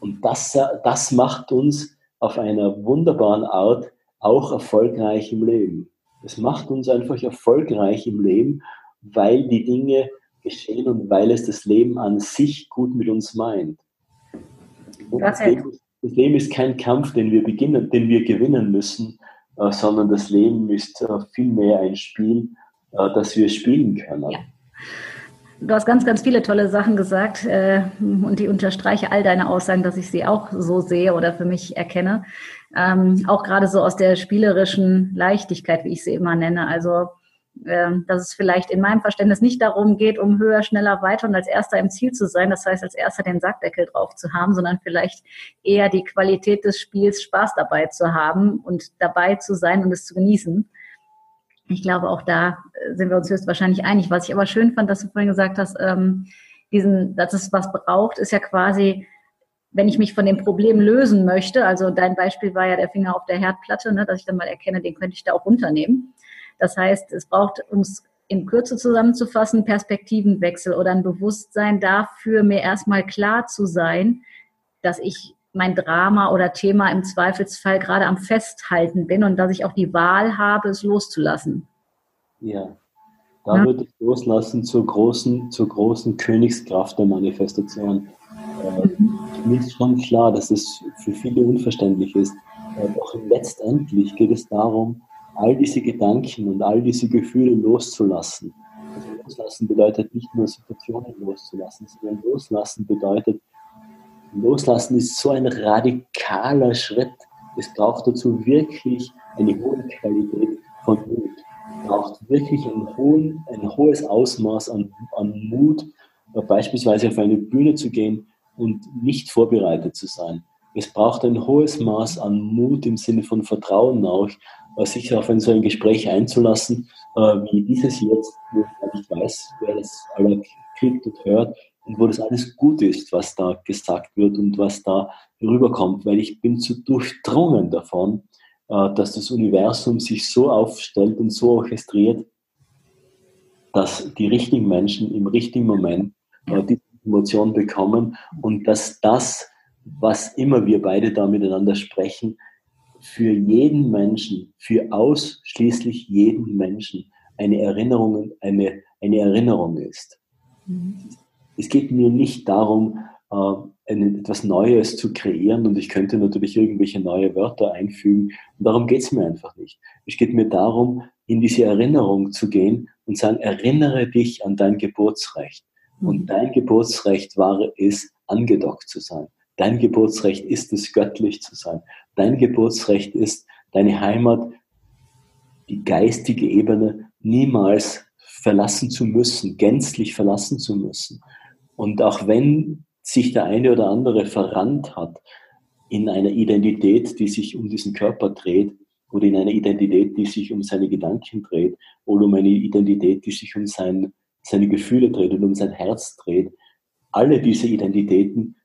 Und das, das macht uns auf einer wunderbaren Art auch erfolgreich im Leben. Es macht uns einfach erfolgreich im Leben, weil die Dinge geschehen und weil es das Leben an sich gut mit uns meint. Das Leben, das Leben, ist kein Kampf, den wir, beginnen, den wir gewinnen müssen, äh, sondern das Leben ist äh, vielmehr ein Spiel, äh, das wir spielen können. Ja. Du hast ganz, ganz viele tolle Sachen gesagt äh, und die unterstreiche all deine Aussagen, dass ich sie auch so sehe oder für mich erkenne. Ähm, auch gerade so aus der spielerischen Leichtigkeit, wie ich sie immer nenne. Also ähm, dass es vielleicht in meinem Verständnis nicht darum geht, um höher, schneller, weiter und als erster im Ziel zu sein, das heißt als erster den Sackdeckel drauf zu haben, sondern vielleicht eher die Qualität des Spiels, Spaß dabei zu haben und dabei zu sein und es zu genießen. Ich glaube, auch da äh, sind wir uns höchstwahrscheinlich einig. Was ich aber schön fand, dass du vorhin gesagt hast, ähm, diesen, dass es was braucht, ist ja quasi, wenn ich mich von dem Problem lösen möchte, also dein Beispiel war ja der Finger auf der Herdplatte, ne, dass ich dann mal erkenne, den könnte ich da auch runternehmen das heißt, es braucht, um es in Kürze zusammenzufassen, Perspektivenwechsel oder ein Bewusstsein dafür, mir erstmal klar zu sein, dass ich mein Drama oder Thema im Zweifelsfall gerade am Festhalten bin und dass ich auch die Wahl habe, es loszulassen. Ja, da ja. wird es loslassen zur großen, zur großen Königskraft der Manifestation. Äh, mir ist schon klar, dass es für viele unverständlich ist. Äh, doch letztendlich geht es darum, all diese Gedanken und all diese Gefühle loszulassen. Also loslassen bedeutet nicht nur Situationen loszulassen, sondern loslassen bedeutet, loslassen ist so ein radikaler Schritt. Es braucht dazu wirklich eine hohe Qualität von Mut. Es braucht wirklich ein, hohen, ein hohes Ausmaß an, an Mut, beispielsweise auf eine Bühne zu gehen und nicht vorbereitet zu sein. Es braucht ein hohes Maß an Mut im Sinne von Vertrauen auch, sich auf ein so ein Gespräch einzulassen, äh, wie dieses jetzt, wo ich weiß, wer das alle kriegt und hört und wo das alles gut ist, was da gesagt wird und was da rüberkommt, weil ich bin zu durchdrungen davon, äh, dass das Universum sich so aufstellt und so orchestriert, dass die richtigen Menschen im richtigen Moment äh, diese Emotion bekommen und dass das, was immer wir beide da miteinander sprechen, für jeden Menschen, für ausschließlich jeden Menschen eine Erinnerung, eine, eine Erinnerung ist. Mhm. Es geht mir nicht darum, äh, etwas Neues zu kreieren und ich könnte natürlich irgendwelche neue Wörter einfügen. Und darum geht es mir einfach nicht. Es geht mir darum, in diese Erinnerung zu gehen und sagen, erinnere dich an dein Geburtsrecht. Und dein Geburtsrecht war es, angedockt zu sein. Dein Geburtsrecht ist es, göttlich zu sein. Dein Geburtsrecht ist, deine Heimat, die geistige Ebene niemals verlassen zu müssen, gänzlich verlassen zu müssen. Und auch wenn sich der eine oder andere verrannt hat in einer Identität, die sich um diesen Körper dreht, oder in einer Identität, die sich um seine Gedanken dreht, oder um eine Identität, die sich um sein, seine Gefühle dreht und um sein Herz dreht, alle diese Identitäten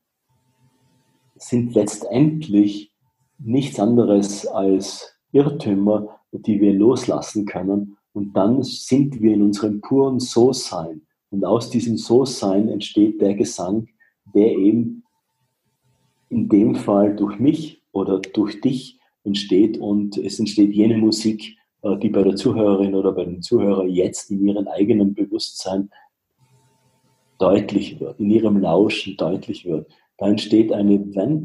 sind letztendlich nichts anderes als Irrtümer, die wir loslassen können. Und dann sind wir in unserem puren So-Sein. Und aus diesem So-Sein entsteht der Gesang, der eben in dem Fall durch mich oder durch dich entsteht und es entsteht jene Musik, die bei der Zuhörerin oder bei dem Zuhörer jetzt in ihrem eigenen Bewusstsein deutlich wird, in ihrem Lauschen deutlich wird. Da entsteht eine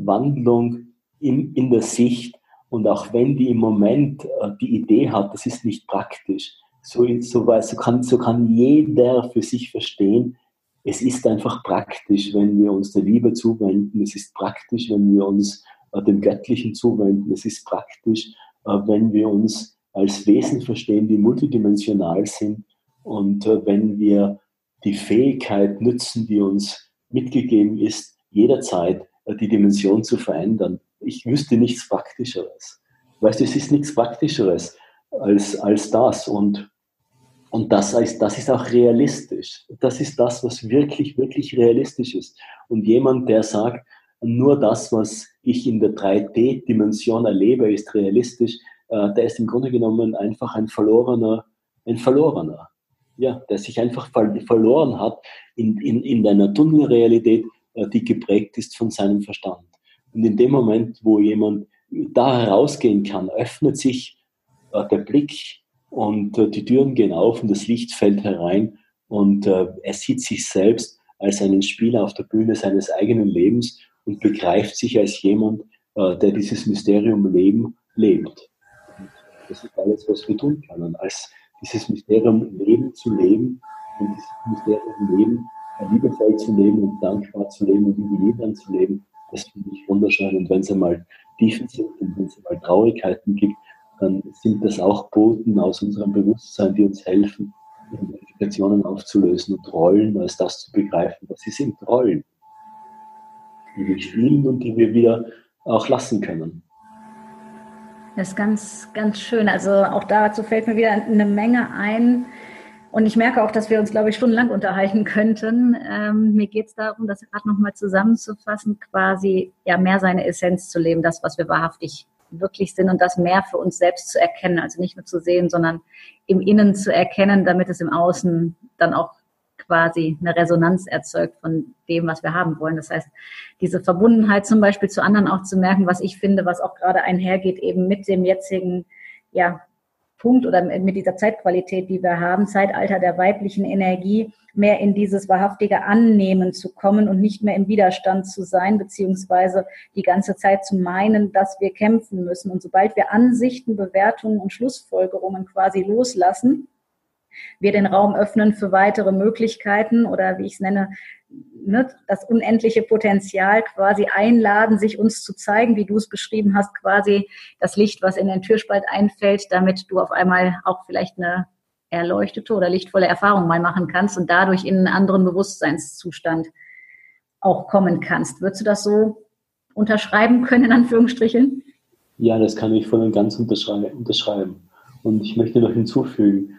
Wandlung in, in der Sicht. Und auch wenn die im Moment äh, die Idee hat, das ist nicht praktisch, so, so, so, kann, so kann jeder für sich verstehen, es ist einfach praktisch, wenn wir uns der Liebe zuwenden, es ist praktisch, wenn wir uns äh, dem Göttlichen zuwenden, es ist praktisch, äh, wenn wir uns als Wesen verstehen, die multidimensional sind und äh, wenn wir die Fähigkeit nützen, die uns mitgegeben ist, jederzeit äh, die Dimension zu verändern. Ich wüsste nichts Praktischeres. Weißt du, es ist nichts Praktischeres als, als das. Und, und das, heißt, das ist auch realistisch. Das ist das, was wirklich, wirklich realistisch ist. Und jemand, der sagt, nur das, was ich in der 3D-Dimension erlebe, ist realistisch, äh, der ist im Grunde genommen einfach ein verlorener, ein verlorener. Ja, der sich einfach verloren hat in, in, in einer Tunnelrealität, äh, die geprägt ist von seinem Verstand. Und in dem Moment, wo jemand da herausgehen kann, öffnet sich äh, der Blick und äh, die Türen gehen auf und das Licht fällt herein und äh, er sieht sich selbst als einen Spieler auf der Bühne seines eigenen Lebens und begreift sich als jemand, äh, der dieses Mysterium Leben lebt. Das ist alles, was wir tun können, als dieses Mysterium Leben zu leben und dieses Mysterium Leben liebevoll zu leben und dankbar zu leben und individuell zu leben, das finde ich wunderschön. Und wenn es einmal Tiefen sind und wenn es einmal Traurigkeiten gibt, dann sind das auch Boten aus unserem Bewusstsein, die uns helfen, Identifikationen aufzulösen und Rollen als das zu begreifen, was sie sind, Rollen, die wir spielen und die wir wieder auch lassen können. Das ist ganz, ganz schön. Also auch dazu fällt mir wieder eine Menge ein, und ich merke auch, dass wir uns, glaube ich, stundenlang unterhalten könnten. Ähm, mir geht es darum, das gerade nochmal zusammenzufassen, quasi ja mehr seine Essenz zu leben, das, was wir wahrhaftig wirklich sind und das mehr für uns selbst zu erkennen. Also nicht nur zu sehen, sondern im Innen zu erkennen, damit es im Außen dann auch quasi eine Resonanz erzeugt von dem, was wir haben wollen. Das heißt, diese Verbundenheit zum Beispiel zu anderen auch zu merken, was ich finde, was auch gerade einhergeht eben mit dem jetzigen ja, Punkt oder mit dieser Zeitqualität, die wir haben, Zeitalter der weiblichen Energie, mehr in dieses wahrhaftige Annehmen zu kommen und nicht mehr im Widerstand zu sein, beziehungsweise die ganze Zeit zu meinen, dass wir kämpfen müssen. Und sobald wir Ansichten, Bewertungen und Schlussfolgerungen quasi loslassen, wir den Raum öffnen für weitere Möglichkeiten oder wie ich es nenne, ne, das unendliche Potenzial quasi einladen, sich uns zu zeigen, wie du es beschrieben hast, quasi das Licht, was in den Türspalt einfällt, damit du auf einmal auch vielleicht eine erleuchtete oder lichtvolle Erfahrung mal machen kannst und dadurch in einen anderen Bewusstseinszustand auch kommen kannst. Würdest du das so unterschreiben können, in Anführungsstrichen? Ja, das kann ich voll und ganz unterschreiben. Und ich möchte noch hinzufügen,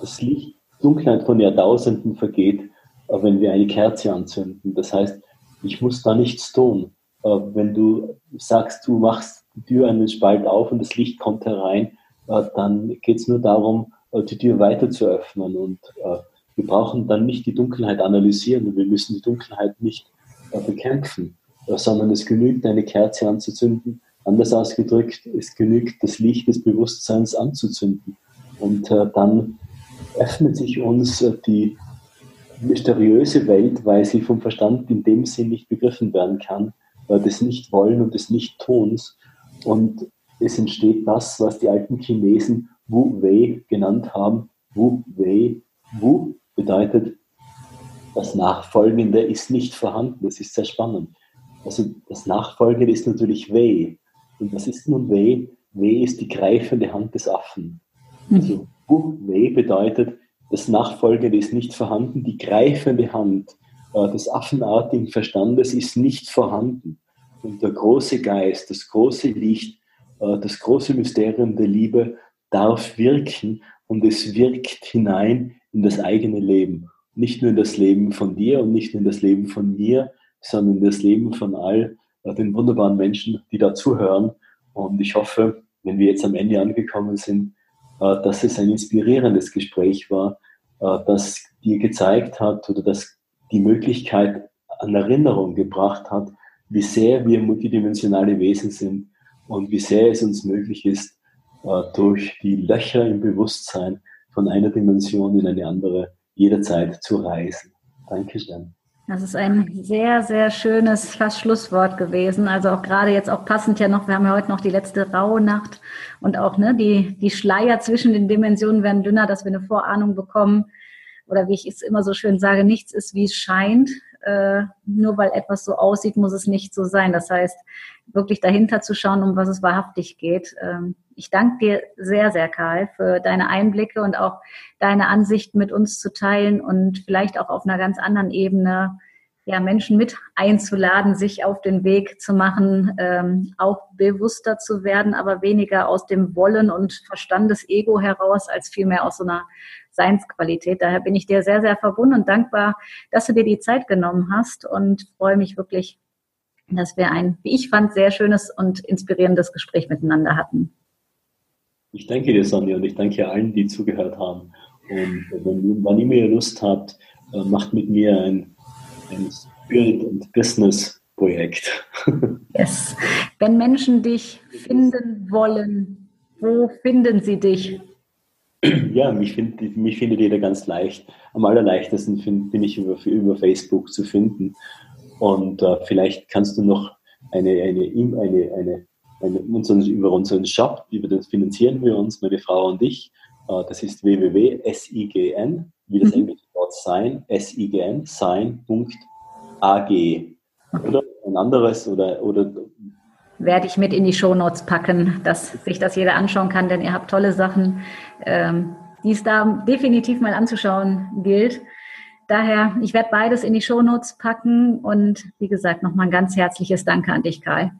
das Licht, Dunkelheit von Jahrtausenden vergeht, äh, wenn wir eine Kerze anzünden. Das heißt, ich muss da nichts tun. Äh, wenn du sagst, du machst die Tür einen Spalt auf und das Licht kommt herein, äh, dann geht es nur darum, die Tür weiter zu öffnen. Und wir brauchen dann nicht die Dunkelheit analysieren und wir müssen die Dunkelheit nicht bekämpfen, sondern es genügt, eine Kerze anzuzünden. Anders ausgedrückt, es genügt, das Licht des Bewusstseins anzuzünden. Und dann öffnet sich uns die mysteriöse Welt, weil sie vom Verstand in dem Sinn nicht begriffen werden kann, weil des Nicht-Wollen und des Nicht-Tuns. Und es entsteht das, was die alten Chinesen Wu Wei genannt haben. Wu Wei. Wu bedeutet, das Nachfolgende ist nicht vorhanden. Das ist sehr spannend. Also das Nachfolgende ist natürlich Wei. Und was ist nun Wei? Wei ist die greifende Hand des Affen. Also Wei bedeutet, das Nachfolgende ist nicht vorhanden, die greifende Hand äh, des affenartigen Verstandes ist nicht vorhanden. Und der große Geist, das große Licht, äh, das große Mysterium der Liebe darf wirken und es wirkt hinein in das eigene Leben. Nicht nur in das Leben von dir und nicht nur in das Leben von mir, sondern in das Leben von all äh, den wunderbaren Menschen, die da zuhören. Und ich hoffe, wenn wir jetzt am Ende angekommen sind, dass es ein inspirierendes Gespräch war, äh, das dir gezeigt hat oder das die Möglichkeit an Erinnerung gebracht hat, wie sehr wir multidimensionale Wesen sind und wie sehr es uns möglich ist, äh, durch die Löcher im Bewusstsein von einer Dimension in eine andere jederzeit zu reisen. Dankeschön. Das ist ein sehr, sehr schönes fast Schlusswort gewesen. Also auch gerade jetzt auch passend ja noch, wir haben ja heute noch die letzte Rauhnacht und auch ne, die, die Schleier zwischen den Dimensionen werden dünner, dass wir eine Vorahnung bekommen. Oder wie ich es immer so schön sage, nichts ist, wie es scheint. Äh, nur weil etwas so aussieht, muss es nicht so sein. Das heißt, wirklich dahinter zu schauen, um was es wahrhaftig geht. Ähm, ich danke dir sehr, sehr, Karl, für deine Einblicke und auch deine Ansichten mit uns zu teilen und vielleicht auch auf einer ganz anderen Ebene ja, Menschen mit einzuladen, sich auf den Weg zu machen, ähm, auch bewusster zu werden, aber weniger aus dem Wollen und Verstandes-Ego heraus, als vielmehr aus so einer Seinsqualität. Daher bin ich dir sehr, sehr verbunden und dankbar, dass du dir die Zeit genommen hast und freue mich wirklich, dass wir ein, wie ich fand, sehr schönes und inspirierendes Gespräch miteinander hatten. Ich danke dir, Sonja, und ich danke allen, die zugehört haben. Und wenn, wann ihr Lust habt, äh, macht mit mir ein, ein Spirit- und Business-Projekt. Yes. Wenn Menschen dich finden wollen, wo finden sie dich? Ja, mich, find, mich findet jeder ganz leicht. Am allerleichtesten find, bin ich über, über Facebook zu finden. Und äh, vielleicht kannst du noch eine, eine, eine, eine, eine unseren, über unseren Shop, über den finanzieren wir uns, meine Frau und ich. Äh, das ist www.sign, wie das mhm. englische Wort sein, sign, sign.ag. Oder ein anderes oder, oder werde ich mit in die Shownotes packen, dass sich das jeder anschauen kann, denn ihr habt tolle Sachen, ähm, die es da definitiv mal anzuschauen gilt. Daher, ich werde beides in die Shownotes packen und wie gesagt, nochmal ein ganz herzliches Danke an dich, Karl.